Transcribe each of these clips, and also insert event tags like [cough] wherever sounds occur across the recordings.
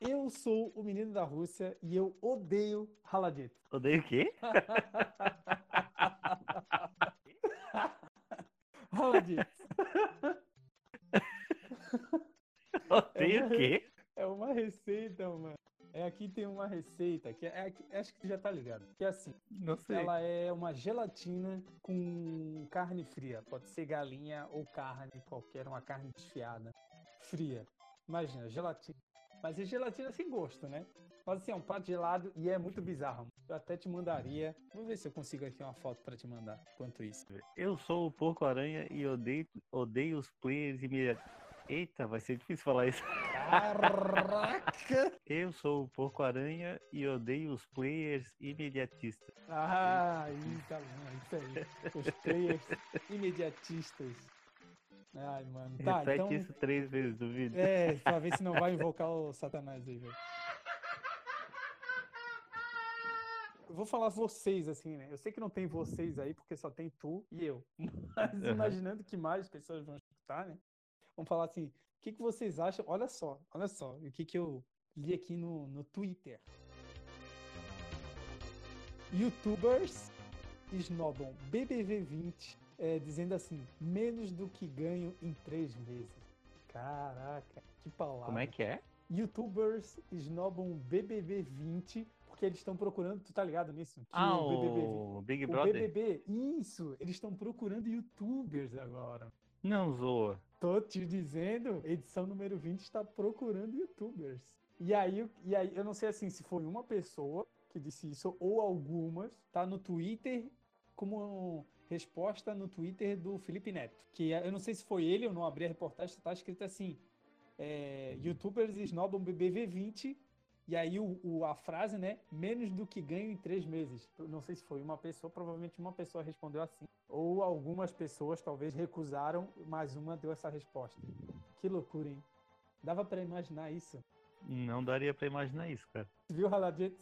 Eu sou o menino da Rússia e eu odeio Haladit. Odeio o quê? [laughs] Haladit. Odeio É o uma- quê? É uma receita, mano. É, aqui tem uma receita que é, é- acho que tu já tá ligado. Que é assim, Não sei. ela é uma gelatina com carne fria. Pode ser galinha ou carne, qualquer uma carne desfiada, fria. Imagina, gelatina. Mas é gelatina sem gosto, né? Mas assim, é um prato gelado e é muito bizarro. Eu até te mandaria. Vou ver se eu consigo aqui uma foto pra te mandar. Enquanto isso. Eu sou o Porco-Aranha e odeio, odeio os players imediatos. Eita, vai ser difícil falar isso. Caraca! [laughs] Eu sou o Porco-Aranha e odeio os players imediatistas. Ah, isso, tá bom, isso aí. Os players imediatistas. Ai, mano. Tá, Repete então. isso três vezes no vídeo. É, pra ver se não vai invocar o Satanás aí, velho. Vou falar vocês, assim, né? Eu sei que não tem vocês aí, porque só tem tu e eu. [laughs] Mas imaginando que mais pessoas vão escutar, né? Vamos falar assim, o que, que vocês acham? Olha só, olha só, o que, que eu li aqui no, no Twitter. Youtubers esnobam BBV20 é, dizendo assim, menos do que ganho em três meses. Caraca, que palavra. Como é que é? Youtubers esnobam BBB20 porque eles estão procurando, tu tá ligado nisso? Que Ah, o BBB, o Big o Brother? BBB, isso, eles estão procurando youtubers agora. Não zoa. Tô te dizendo, edição número 20 está procurando youtubers. E aí, e aí, eu não sei assim se foi uma pessoa que disse isso ou algumas, tá no Twitter como resposta no Twitter do Felipe Neto. Que eu não sei se foi ele, eu não abri a reportagem, tá escrito assim: é, youtubers esnobam BBV 20. E aí o, o- a frase, né? Menos do que ganho em três meses. Eu não sei se foi uma pessoa, provavelmente uma pessoa respondeu assim. Ou algumas pessoas talvez recusaram, mas uma deu essa resposta. Que loucura, hein? Dava pra imaginar isso. Não daria pra imaginar isso, cara. Viu, Haladjet?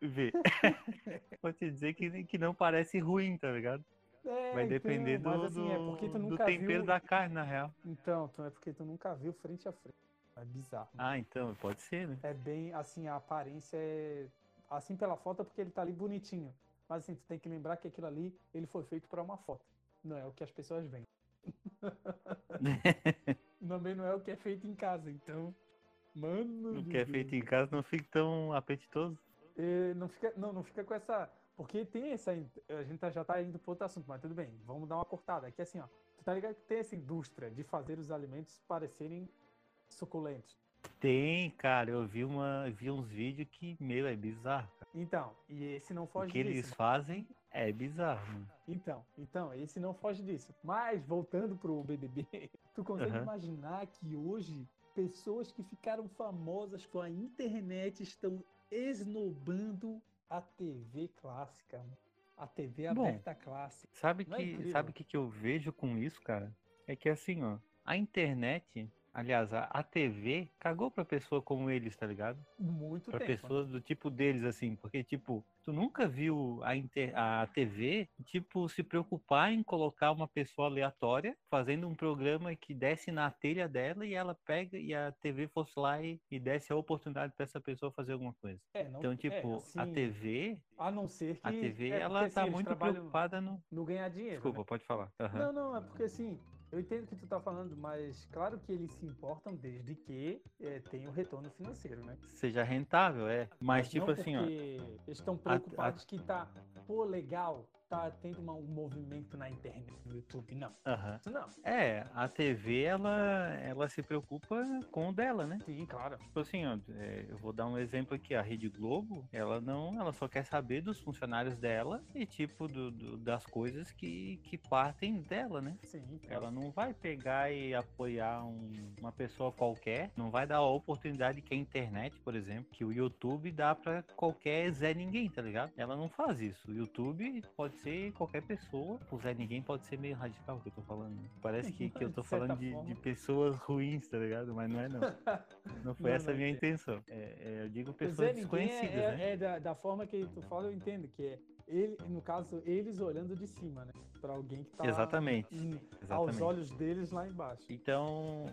Vê. [laughs] Vou te dizer que, que não parece ruim, tá ligado? É, Vai depender então, do, mas assim, é porque tu do- do nunca tempero viu... da carne, na real. Então, tu- é porque tu nunca viu frente a frente. É bizarro. Ah, então, pode ser, né? É bem, assim, a aparência é... Assim pela foto é porque ele tá ali bonitinho. Mas assim, tu tem que lembrar que aquilo ali, ele foi feito pra uma foto. Não é o que as pessoas veem. [laughs] Também não é o que é feito em casa, então... Mano o que é feito em casa não fica tão apetitoso. É, não fica, não, não fica com essa. Porque tem essa. A gente tá- já tá indo pro outro assunto, mas tudo bem, vamos dar uma cortada. Aqui assim, ó. Tu tá ligado que tem essa indústria de fazer os alimentos parecerem suculentos. Tem, cara, eu vi, uma, vi uns vídeos que, meu, é bizarro. Cara. Então, e esse não O foge que disso. eles fazem é bizarro. mano. Então, então, esse não foge disso. Mas, voltando pro BBB, [laughs] tu consegue Aham. imaginar que hoje pessoas que ficaram famosas com a internet estão esnobando a TV clássica, a TV Bom, aberta clássica. Sabe Não é que, incrível? sabe o que, que eu vejo com isso, cara? É que assim, ó, a internet, aliás, a, a TV cagou pra pessoa como eles, tá ligado? Muito Pra tempo. né? pessoas do tipo deles, assim, porque, tipo, tu nunca viu a, inter- a TV, tipo, se preocupar em colocar uma pessoa aleatória fazendo um programa que desse na telha dela e ela pega e a TV fosse lá e, e desse a oportunidade pra essa pessoa fazer alguma coisa. É, não- Então, é, tipo, a assim, TV, A não ser que. a TV, é ela assim, tá eles muito preocupada no. No ganhar dinheiro. Desculpa, né? pode falar. Aham. Não, não, é porque assim, eu entendo o que tu tá falando, mas claro que eles se importam desde que é, tenha o retorno financeiro, né? Seja rentável, é. Mas, tipo não assim, ó. Eles estão preocupados que tá, pô, legal, tá tendo um movimento na internet, no YouTube. Não, Aham. isso não. É, a TV, ela, ela se preocupa com o dela, né? Sim, claro. Tipo assim, ó, é, eu vou dar um exemplo aqui, a Rede Globo, ela não, ela só quer saber dos funcionários dela e tipo do, do- das coisas que, que partem dela, né? Sim, claro. Ela não vai pegar e apoiar um- uma pessoa qualquer, não vai dar a oportunidade que a internet, por exemplo, que o YouTube dá pra qualquer Zé Ninguém, tá ligado? Ela não faz isso. O YouTube pode ser qualquer pessoa, o Zé Ninguém pode ser meio radical o que eu tô falando. né? Parece que, que eu tô [laughs] De falando de, de pessoas ruins, tá ligado? Mas não é não. [laughs] Não foi Não, essa a não, minha é- intenção. É, é, eu digo pessoas é, desconhecidas, é, né? é da, da forma que tu fala, eu entendo, que é ele, no caso, eles olhando de cima, né? Pra alguém que tá Exatamente. em- Exatamente. aos olhos deles lá embaixo. Então,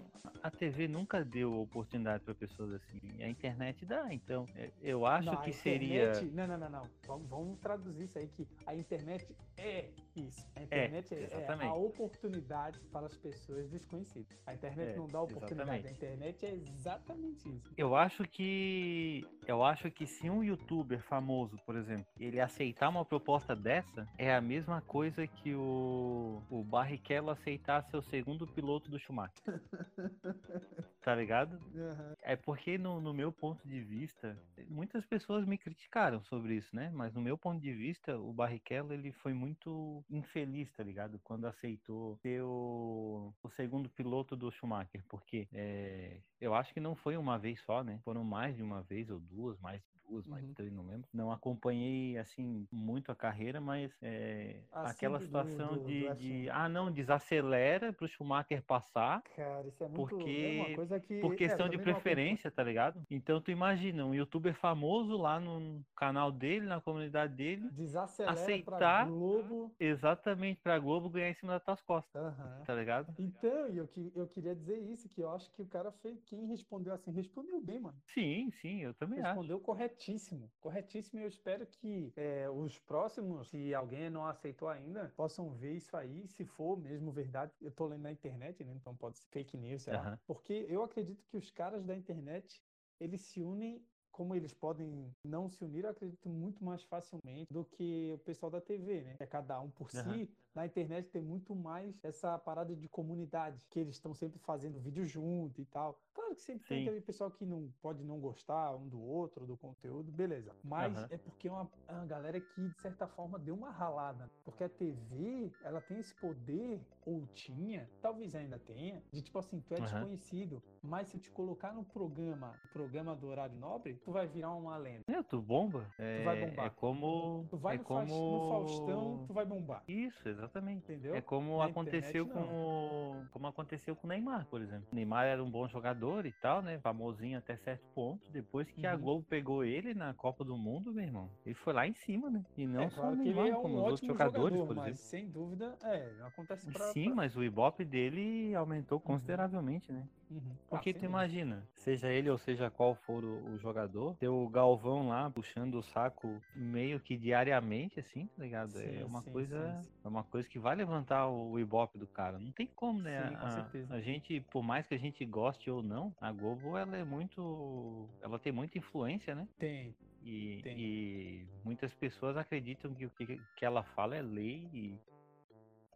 a TV nunca deu oportunidade para pessoas assim. A internet dá. Então, é, eu acho Não, que seria. internet- Não, não, não, não. Vamos, vamos traduzir isso aí que a internet é isso. A internet é, é exatamente. a oportunidade para as pessoas desconhecidas. A internet É, não dá oportunidade. exatamente. A internet é exatamente isso. Eu acho que. Eu acho que se um youtuber famoso, por exemplo, ele aceitar uma proposta dessa, é a mesma coisa que o, o Barrichello aceitar ser o segundo piloto do Schumacher. [laughs] tá ligado? Aham. É porque, no, no meu ponto de vista, muitas pessoas me criticaram sobre isso, né? Mas no meu ponto de vista, o Barrichello ele foi muito infeliz, tá ligado? Quando aceitou ser o, o segundo piloto do Schumacher, porque é, eu acho que não foi uma vez só, né? Foram mais de uma vez ou duas, mais duas, mais de Uhum. três, não lembro. Não acompanhei assim muito a carreira, mas é, Ah, aquela do- situação do- do de, F1. de ah não desacelera para o Schumacher passar Cara, isso é muito. Porque- é uma coisa que. por é, questão de também não preferência, tá ligado? Então tu imagina um youtuber famoso lá no canal dele, na comunidade dele. Desacelera aceitar- Globo. exatamente pra Globo ganhar em cima das tuas costas, Aham. tá ligado? Então, eu, eu queria dizer isso, que eu acho que o cara foi quem respondeu assim, respondeu bem, mano. Sim, sim, eu também acho. Respondeu corretíssimo. Corretíssimo. E eu espero que é, os próximos, se alguém não aceitou ainda, possam ver isso aí. Se for mesmo verdade, eu tô lendo na internet, né? Então pode ser fake news, sei lá. Aham. Porque eu acredito que os caras da internet, eles se unem. Como eles podem não se unir, eu acredito muito mais facilmente do que o pessoal da TV, né? É cada um por Aham. si. Na internet tem muito mais essa parada de comunidade, que eles estão sempre fazendo vídeo junto e tal. Claro que sempre tem Sim. aquele pessoal que não pode não gostar um do outro, do conteúdo, beleza. Mas Aham. é porque é uma, é uma galera que, de certa forma, deu uma ralada. Porque a TV, ela tem esse poder, ou tinha, talvez ainda tenha, de tipo assim, tu é Aham. desconhecido, mas se eu te colocar no programa, programa do horário nobre, tu vai virar uma lenda. É, tu bomba. É, vai bombar. é como. Tu vai é no, como... no Faustão, tu vai bombar. Isso, exatamente. Entendeu? É como Na aconteceu internet, com o, como aconteceu com o Neymar, por exemplo. O Neymar era um bom jogador e tal, né? Famosinho até certo ponto. Depois que a Uhum. Globo pegou ele na Copa do Mundo, meu irmão, ele foi lá em cima, né? E não é só claro o Neymar, é um como os outros jogadores, jogador, por exemplo. sem dúvida, é, acontece pra... Sim, pra- mas o Ibope dele aumentou consideravelmente, né? Uhum. Porque Ah, tu sem dúvida. imagina, seja ele ou seja qual for o, o jogador, ter o Galvão lá puxando o saco meio que diariamente, assim, tá ligado? Sim, é uma sim, coisa, sim, sim. é uma coisa que vai levantar o ibope do cara. Não tem como, né? Sim, com a, certeza. a gente, por mais que a gente goste ou não, a Globo ela é muito, ela tem muita influência, né? Tem, E, Tem. e muitas pessoas acreditam que o que, que ela fala é lei e,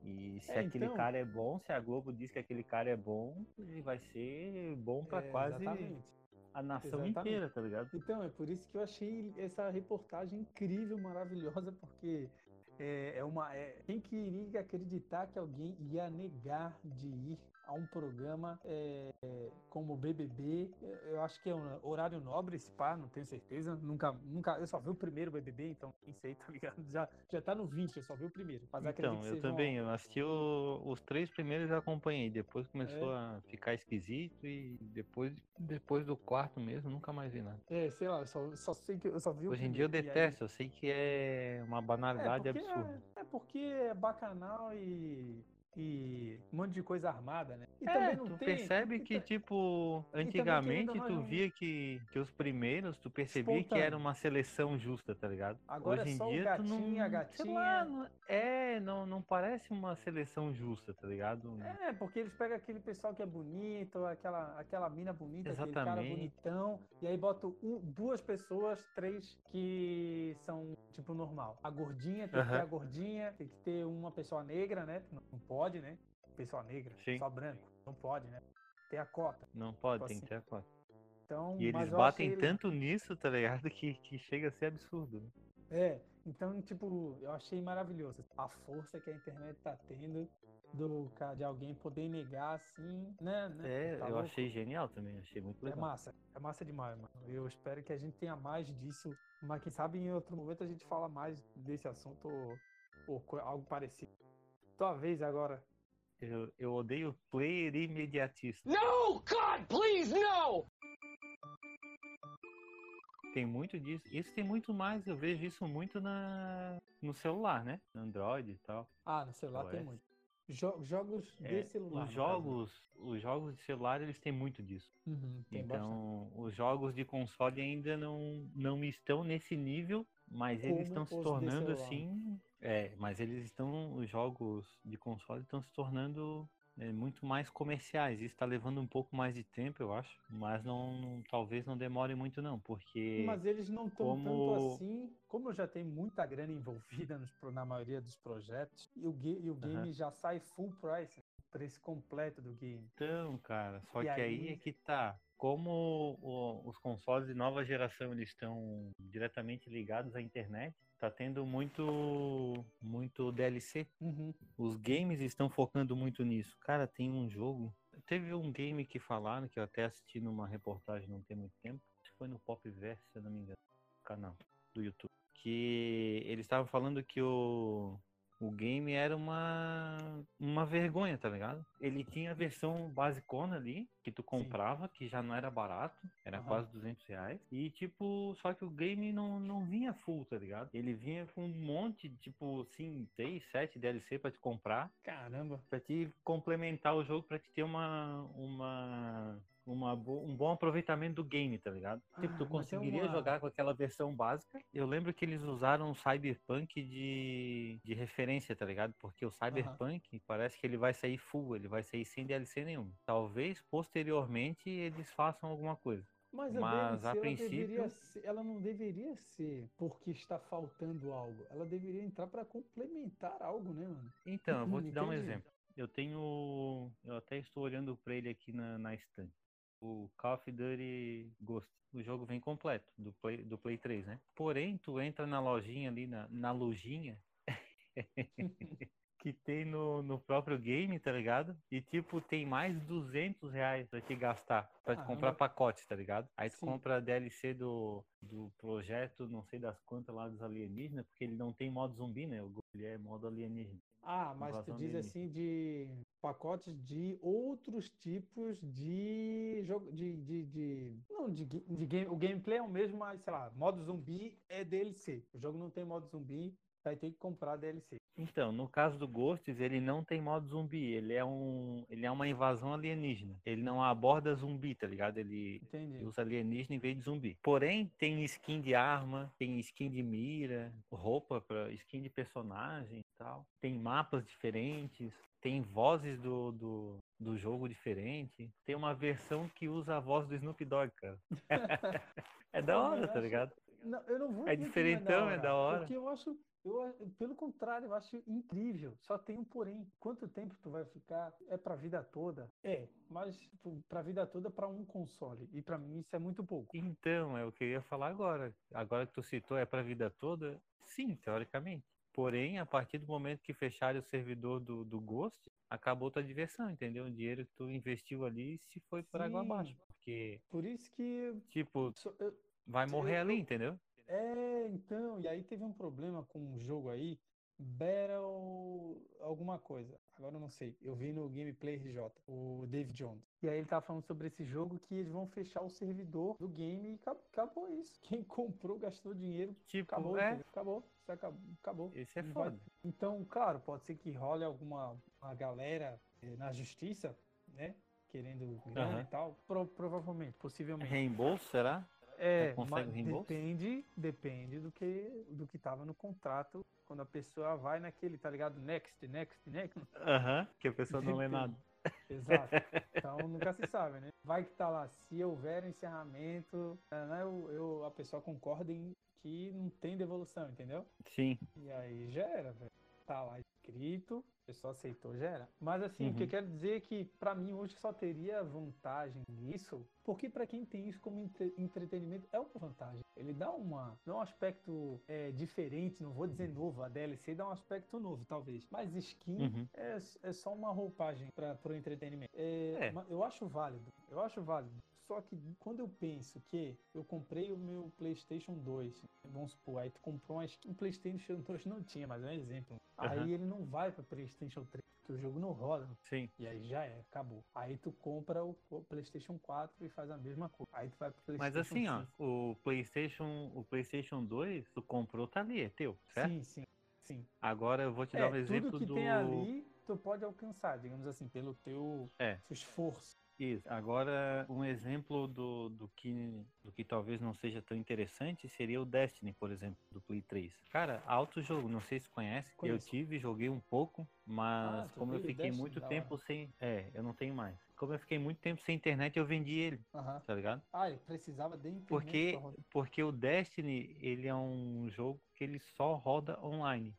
e se É, aquele então- cara é bom, se a Globo diz que aquele cara é bom, ele vai ser bom pra é, quase exatamente. a nação Exatamente. inteira, tá ligado? Então, é por isso que eu achei essa reportagem incrível, maravilhosa, porque é, é uma. é- quem queria acreditar que alguém ia negar de ir a um programa é, é, como o BBB? Eu- Eu acho que é um horário nobre esse pá, não tenho certeza. Nunca, nunca. Eu só vi o primeiro BBB, então quem sei, tá ligado? Já, já tá no 20, eu só vi o primeiro. Mas Então, eu seja uma- também, eu assisti o- os três primeiros eu acompanhei, depois começou É. a ficar esquisito e depois, depois do quarto mesmo, nunca mais vi nada. É, sei lá, eu só, só sei que eu só vi o Hoje em dia eu e aí- detesto, eu sei que é uma banalidade é, porque absurda. É, é porque é bacanal e, e um monte de coisa armada, né? E É, tu tem. percebe que, tipo, antigamente tu não- via que, que os primeiros, tu percebia que Espontâneo. era uma seleção justa, tá ligado? Agora Hoje é em dia tu não, gatinho, a sei lá, gatinha. não- é, não, não parece uma seleção justa, tá ligado? É, porque eles pegam aquele pessoal que é bonito, aquela, aquela mina bonita, aquele cara Exatamente. bonitão, e aí botam um- duas pessoas, três que são tipo normal. A gordinha tem que ter a gordinha, tem que ter uma pessoa negra, né? Não, não pode, né? Pessoa negra, Sim. só branco, não pode, né? Tem a cota. Não pode, Tipo tem assim, que ter a cota. Então, E eles batem tanto nisso, tá ligado? [laughs] Que, que chega a ser absurdo. né? É, então, tipo, eu achei maravilhoso a força que a internet tá tendo do, de alguém poder negar assim, né? né? É, Tá eu louco? achei genial também, achei muito É legal. massa, é massa demais, mano. Eu espero que a gente tenha mais disso, mas quem sabe em outro momento a gente fala mais desse assunto ou, ou algo parecido. Tua vez agora. Eu, eu odeio player imediatista. No! God, please, no! Tem muito disso. Isso tem muito mais, eu vejo isso muito na no celular, né? Android e tal. Ah, no celular tem muito. Jo- jogos É, de celular. os caso. jogos, os jogos de celular, eles têm muito disso. Uhum, tem bastante. Então, os jogos de console ainda não, não estão nesse nível, mas eles estão se tornando assim. É, mas eles estão. Os jogos de console estão se tornando é, muito mais comerciais. Isso está levando um pouco mais de tempo, eu acho. Mas não, não- talvez não demore muito, não, porque. Mas eles não estão tanto como- assim. Como já tem muita grana envolvida nos na maioria dos projetos, e o, e o game já sai full price, preço completo do game. Então, cara, só E que aí... aí- é que tá. Como o- os consoles de nova geração eles estão diretamente ligados à internet, tá tendo muito muito DLC. Uhum. Os games estão focando muito nisso. Cara, tem um jogo. Teve um game que falaram, que eu até assisti numa reportagem não tem muito tempo. Foi no Popverse, se eu não me engano. Canal do YouTube. Que eles estavam falando que o, o game era uma, uma vergonha, tá ligado? Ele tinha a versão basicona ali, que tu comprava, que já não era barato, era Aham. quase 200 reais. E tipo, só que o game não, não vinha full, tá ligado? Ele vinha com um monte, tipo, assim, 6, 7 DLC pra te comprar Caramba. pra te complementar o jogo, pra te ter uma, uma, uma bo- um bom aproveitamento do game, tá ligado? Tipo, Ah, tu tem conseguiria uma- jogar com aquela versão básica. Eu lembro que eles usaram o Cyberpunk de, de referência, tá ligado? Porque o Cyberpunk parece que ele vai sair full, ele vai sair sem DLC nenhum. Talvez posteriormente eles façam alguma coisa. Mas a Mas, DLC, a ela, princípio- deveria ser- ela não deveria ser porque está faltando algo. Ela deveria entrar para complementar algo, né, mano? Então, eu vou te [laughs] dar um exemplo. Eu tenho. Eu até estou olhando pra ele aqui na, na estante. O Call of Duty Ghost. O jogo vem completo, do Play, do Play 3, né? Porém, tu entra na lojinha ali, na, na lojinha. [laughs] que tem no, no próprio game, tá ligado? E tipo, tem mais 200 reais pra te gastar, pra te Caramba. comprar pacotes, tá ligado? Aí tu Sim. compra a DLC do, do projeto, não sei das quantas lá dos alienígenas, porque ele não tem modo zumbi, né? Ele é modo alienígena. Ah, mas tu diz alienígena. assim de pacotes de outros tipos de jogo de, de, de- não de, de game, o gameplay é o mesmo, mas sei lá, modo zumbi é DLC. O jogo não tem modo zumbi, vai ter que comprar DLC. Então, no caso do Ghosts, ele não tem modo zumbi, ele é um, ele é uma invasão alienígena. Ele não aborda zumbi, tá ligado? Ele Entendi. usa alienígena em vez de zumbi. Porém, tem skin de arma, tem skin de mira, roupa para skin de personagem e tal. Tem mapas diferentes, tem vozes do, do, do jogo diferente. Tem uma versão que usa a voz do Snoop Dogg, cara. [laughs] é da hora, tá ligado? Não, eu não vou É diferentão, é da hora. Porque eu acho, eu, pelo contrário, eu acho incrível. Só tem um porém. Quanto tempo tu vai ficar? É pra vida toda? É, mas tipo, pra vida toda pra um console. E pra mim isso é muito pouco. Então, é o que eu ia falar agora. Agora que tu citou, é pra vida toda? Sim, teoricamente. Porém, a partir do momento que fecharem o servidor do, do Ghost, acabou tua diversão, entendeu? O dinheiro que tu investiu ali se foi por água abaixo. Porque, Por isso que tipo, só- eu- vai Eu- morrer ali, eu- entendeu? É, então, e aí teve um problema com um jogo aí, Battle alguma coisa. Agora eu não sei. Eu vi no Gameplay RJ, o Dave Jones. E aí ele tava falando sobre esse jogo que eles vão fechar o servidor do game e acabou, acabou isso. [laughs] Quem comprou gastou dinheiro, Tipo, acabou, é, acabou, isso acabou, acabou. esse é Não vai- foda. Então, claro, pode ser que role alguma uma galera eh, na justiça, né? Querendo grana Aham. e tal. Pro- provavelmente, possivelmente. Reembolso, será? É, consegue mas reembolso? depende, depende do que do que tava no contrato quando a pessoa vai naquele, tá ligado? Next, next, next. Aham, que a pessoa não lê nada. Exato. Então nunca se sabe, né? Vai que tá lá, se houver encerramento, né, eu, eu- a pessoa concorda em que não tem devolução, entendeu? Sim. E aí já era, velho. Tá lá escrito, a pessoa aceitou, já era. Mas assim, o que eu Uhum. quero dizer é que pra mim hoje só teria vantagem nisso, porque pra quem tem isso como entre- entretenimento é uma vantagem. Ele dá uma, dá um aspecto é, diferente, não vou dizer novo, a DLC dá um aspecto novo, talvez. Mas skin Uhum. é, é só uma roupagem para o entretenimento. É, É. Eu acho válido, eu acho válido. Só que quando eu penso que eu comprei o meu PlayStation 2, vamos supor, aí tu comprou uma skin, o PlayStation 2 não tinha, mas é um exemplo. Aí ele não vai para PlayStation 3, porque o jogo não roda. Sim. E aí já é, acabou. Aí tu compra o, PlayStation 4 e faz a mesma coisa. Aí tu vai pro PlayStation Mas assim, ó, 5. o PlayStation, o PlayStation 2, tu comprou, tá ali, é teu, certo? Sim, sim, sim. Agora eu vou te É, dar um exemplo tudo que do. tem ali, tu pode alcançar, digamos assim, pelo teu É. esforço. Isso. Agora, um exemplo do, do, que, do que talvez não seja tão interessante seria o Destiny, por exemplo, do Play 3. Cara, alto jogo, não sei se conhece. Eu Conheço. tive, joguei um pouco, mas Ah, como eu fiquei Destiny? muito tempo hora. sem. É, eu não tenho mais. Como eu fiquei muito tempo sem internet, eu vendi ele, Aham. tá ligado? Ah, ele precisava de internet Porque, porque o Destiny, ele é um jogo que ele só roda online.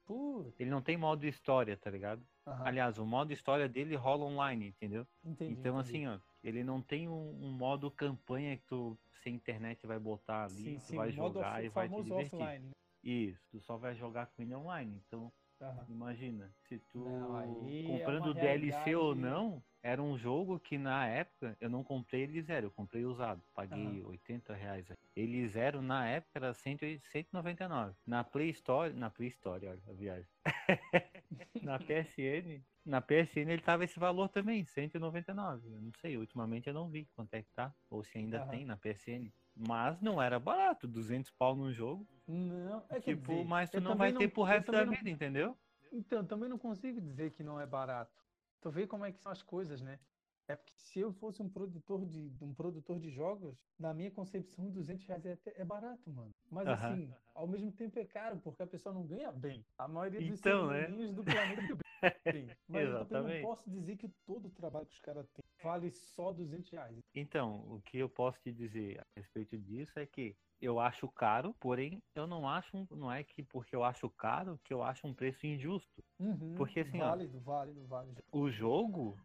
Ele não tem modo história, tá ligado? aham, Aliás, o modo história dele rola online, entendeu? entendi, então, entendi. assim, ó, ele não tem um, um modo campanha que tu, sem internet, vai botar ali, sim, tu sim, vai jogar e vai te divertir. offline. né? Isso, tu só vai jogar com ele online. Então, Aham. imagina, se tu Não, é comprando o DLC ou realidade- não, era um jogo que na época eu não comprei ele zero, eu comprei usado, paguei Aham. 80 reais. Ele zero na época era 100 199. Na Play Store, na Play Store, olha a viagem. [laughs] na PSN, na PSN ele tava esse valor também, 199. Eu não sei, ultimamente eu não vi quanto é que tá, ou se ainda Aham. tem na PSN. Mas não era barato, 200 pau num jogo. Não, é tipo, dizer, mas tu não vai ter pro resto da não- vida, entendeu? Então, também não consigo dizer que não é barato. Tu vê como é que são as coisas, né? É porque se eu fosse um produtor de, um produtor de jogos, na minha concepção, 200 reais é, até- é barato, mano. Mas assim, ao mesmo tempo é caro, porque a pessoa não ganha bem. A maioria dos Então, né? do planeta [laughs] ganha bem. Mas eu também não posso dizer que todo o trabalho que os caras têm vale só 200 reais. Então, o que eu posso te dizer a respeito disso é que eu acho caro, porém eu não acho, não é que porque eu acho caro que eu acho um preço injusto. Uhum, Porque, assim, ó, válido, válido, válido. O jogo,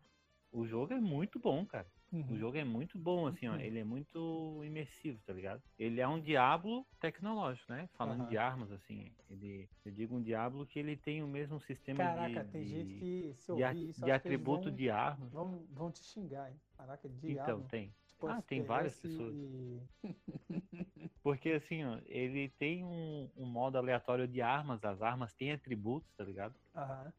o jogo é muito bom, cara. O Uhum. jogo é muito bom, assim, ó. Uhum. Ele é muito imersivo, tá ligado? Ele é um diablo tecnológico, né? Falando Aham. de armas, assim. Ele, eu digo um diablo que ele tem o mesmo sistema Caraca, de, tem de, gente que se de, ouvir isso, de atributo vão, de armas. vão, vão te xingar, hein? Caraca, Então, diabo. tem. Tipo, Ah, tem várias pessoas. e- [laughs] Porque assim, ó, ele tem um, um modo aleatório de armas, as armas têm atributos, tá ligado? Aham.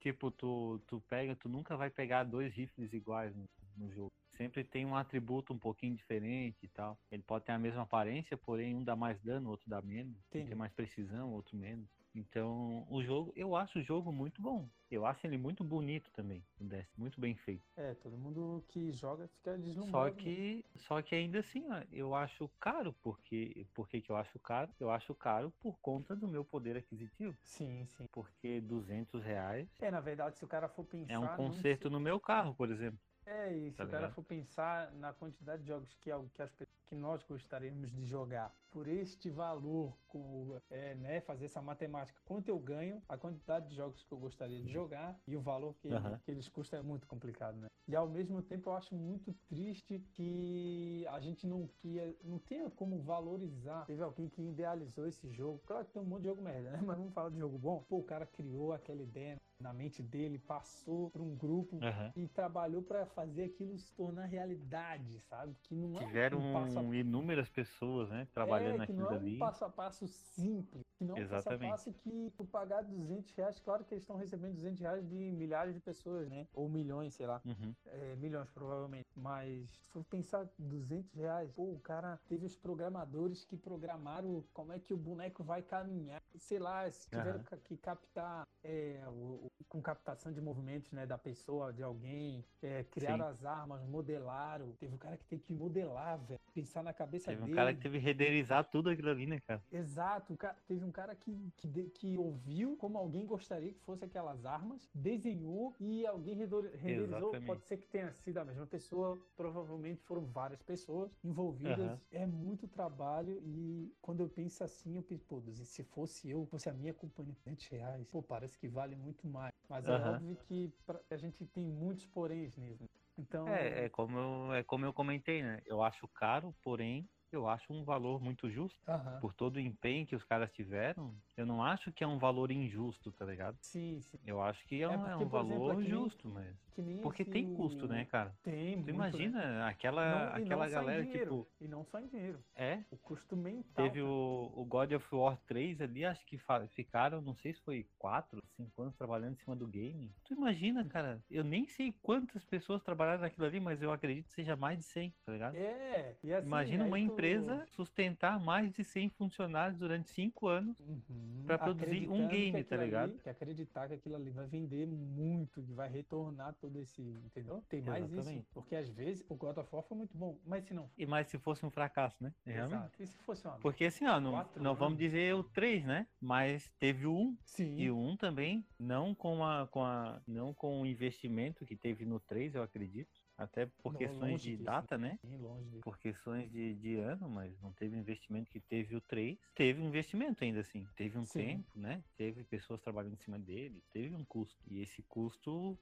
Tipo, tu, tu pega, tu nunca vai pegar dois rifles iguais no, no jogo. Sempre tem um atributo um pouquinho diferente e tal. Ele pode ter a mesma aparência, porém um dá mais dano, outro dá menos. Entendi. tem mais precisão, outro menos. Então, o jogo, eu acho o jogo muito bom. Eu acho ele muito bonito também, o Destiny, muito bem feito. É, todo mundo que joga fica deslumbrado. Só né? que, só que ainda assim, eu acho caro, porque, por que eu acho caro? Eu acho caro por conta do meu poder aquisitivo, Sim, sim. porque 200 reais É, na verdade, se o cara for pensar. é um conserto no meu carro, por exemplo. É, e se tá o cara ligado? for pensar na quantidade de jogos que, que, as que nós gostaríamos de jogar por este valor, com, é, né, fazer essa matemática, quanto eu ganho, a quantidade de jogos que eu gostaria de jogar e o valor que, que eles custam é muito complicado, né? E ao mesmo tempo eu acho muito triste que a gente não, que, não tenha como valorizar. Teve alguém que idealizou esse jogo. Claro que tem um monte de jogo merda, né? [laughs] Mas vamos falar de jogo bom. Pô, o cara criou aquela ideia na mente dele, passou para um grupo Aham. e trabalhou para fazer aquilo se tornar realidade, sabe? Que não é Tiveram um passo a inúmeras pessoas, né, trabalhando é, que naquilo não é um ali. passo a passo simples, que não um Exatamente. passo que tu pagar 200 reais, claro que eles estão recebendo 200 reais de milhares de pessoas, né? Ou milhões, sei lá. Uhum. É, milhões provavelmente, mas se for pensar 200 reais, pô, o cara teve os programadores que programaram como é que o boneco vai caminhar, sei lá, se tiveram ca- que captar é, o- o- com captação de movimentos, né, da pessoa, de alguém, é, criaram Sim. as armas, modelaram, teve um cara que teve que modelar, velho, pensar na cabeça Teve um dele. cara que teve que renderizar tudo aquilo ali, né, cara? Exato, o ca- teve um cara que, que, de- que ouviu como alguém gostaria que fosse aquelas armas, desenhou e alguém renderizou. Pode ser que tenha sido a mesma pessoa, provavelmente foram várias pessoas envolvidas. Aham. É muito trabalho e quando eu penso assim, eu penso, pô, se fosse eu, fosse a minha companhia, 200 reais, pô, parece que vale muito mais. Mas é Aham. óbvio que pra- a gente tem muitos poréns nisso. Então, É, é como eu, é como eu comentei, né? Eu acho caro, porém eu acho um valor muito justo. Aham. Por todo o empenho que os caras tiveram, eu não acho que é um valor injusto, tá ligado? Sim, sim. Eu acho que é, É um, é porque, um por exemplo, valor é que nem- justo, mas. Que nem Porque esse tem custo, o- né, cara? Tem, Tu né? imagina aquela, Não- aquela galera, dinheiro, tipo, E não só em dinheiro. é, O custo mental. Teve cara. o, o God of War 3 ali, acho que ficaram, não sei se foi 4, 5 anos trabalhando em cima do game. Tu imagina, cara, eu nem sei quantas pessoas trabalharam naquilo ali, mas eu acredito que seja mais de 100, tá ligado? É, e assim, Imagina uma tu- empresa sustentar mais de 100 funcionários durante 5 anos. Uhum. pra produzir um game, tá ligado? ali- que acreditar que aquilo ali vai vender muito, que vai retornar todo esse, entendeu? Tem mais isso, porque às vezes o God of War foi muito bom, mas se não, E mais se fosse um fracasso, né? Realmente. exato. E se fosse uma Porque assim, ó, não, Quatro não vamos dizer o 3, né? Mas teve o 1 Sim. E o 1 também, não com a, com a não com o investimento que teve no 3, eu acredito. Até por Não, questões de disso, data, né? Bem longe. Por questões de, de ano, mas não teve investimento que teve o 3. Teve um investimento ainda assim. Teve um Sim. tempo, né? Teve pessoas trabalhando em cima dele. Teve um custo. E esse custo,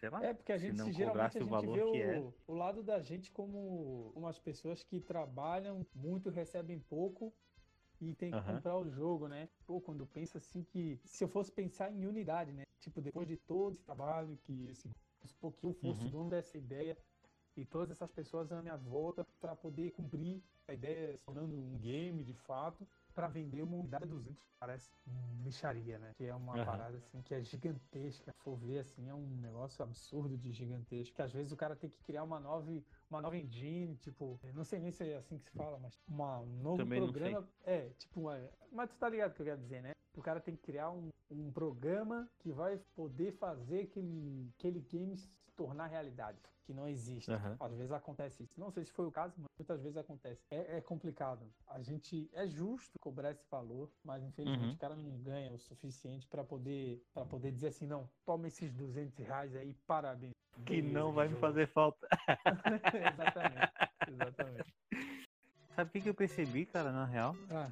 sei lá. É, porque a se gente não geralmente a o gente valor vê o, que é. o lado da gente como umas pessoas que trabalham muito, recebem pouco e tem que Aham. comprar o jogo, né? Pô, quando pensa assim que se eu fosse pensar em unidade, né? Tipo, depois de todo esse trabalho que esse supor que eu fosse Uhum. o dono dessa ideia e todas essas pessoas à minha volta para poder cumprir a ideia, se tornando um game de fato, para vender uma unidade de 200, parece micharia, né? Que é uma Aham. parada assim que é gigantesca. Se for ver assim, é um negócio absurdo de gigantesco. Que às vezes o cara tem que criar uma nova, uma nova engine, tipo, não sei nem se é assim que se fala, mas uma, um novo Também programa. É, tipo, uma, mas tu tá ligado o que eu quero dizer, né? O cara tem que criar um, um programa que vai poder fazer aquele, aquele game se tornar realidade, que não existe. Aham. Às vezes acontece isso. Não sei se foi o caso, mas muitas vezes acontece. É, é complicado. A gente é justo cobrar esse valor, mas infelizmente Uhum. o cara não ganha o suficiente para poder para poder dizer assim, não, toma esses 200 reais aí, parabéns. Que Beleza, não vai me fazer falta. [laughs] exatamente, exatamente. Sabe o que, que eu percebi, cara, na real? Ah.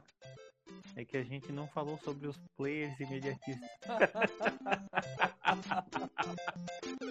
É que a gente não falou sobre os players imediatistas. [laughs]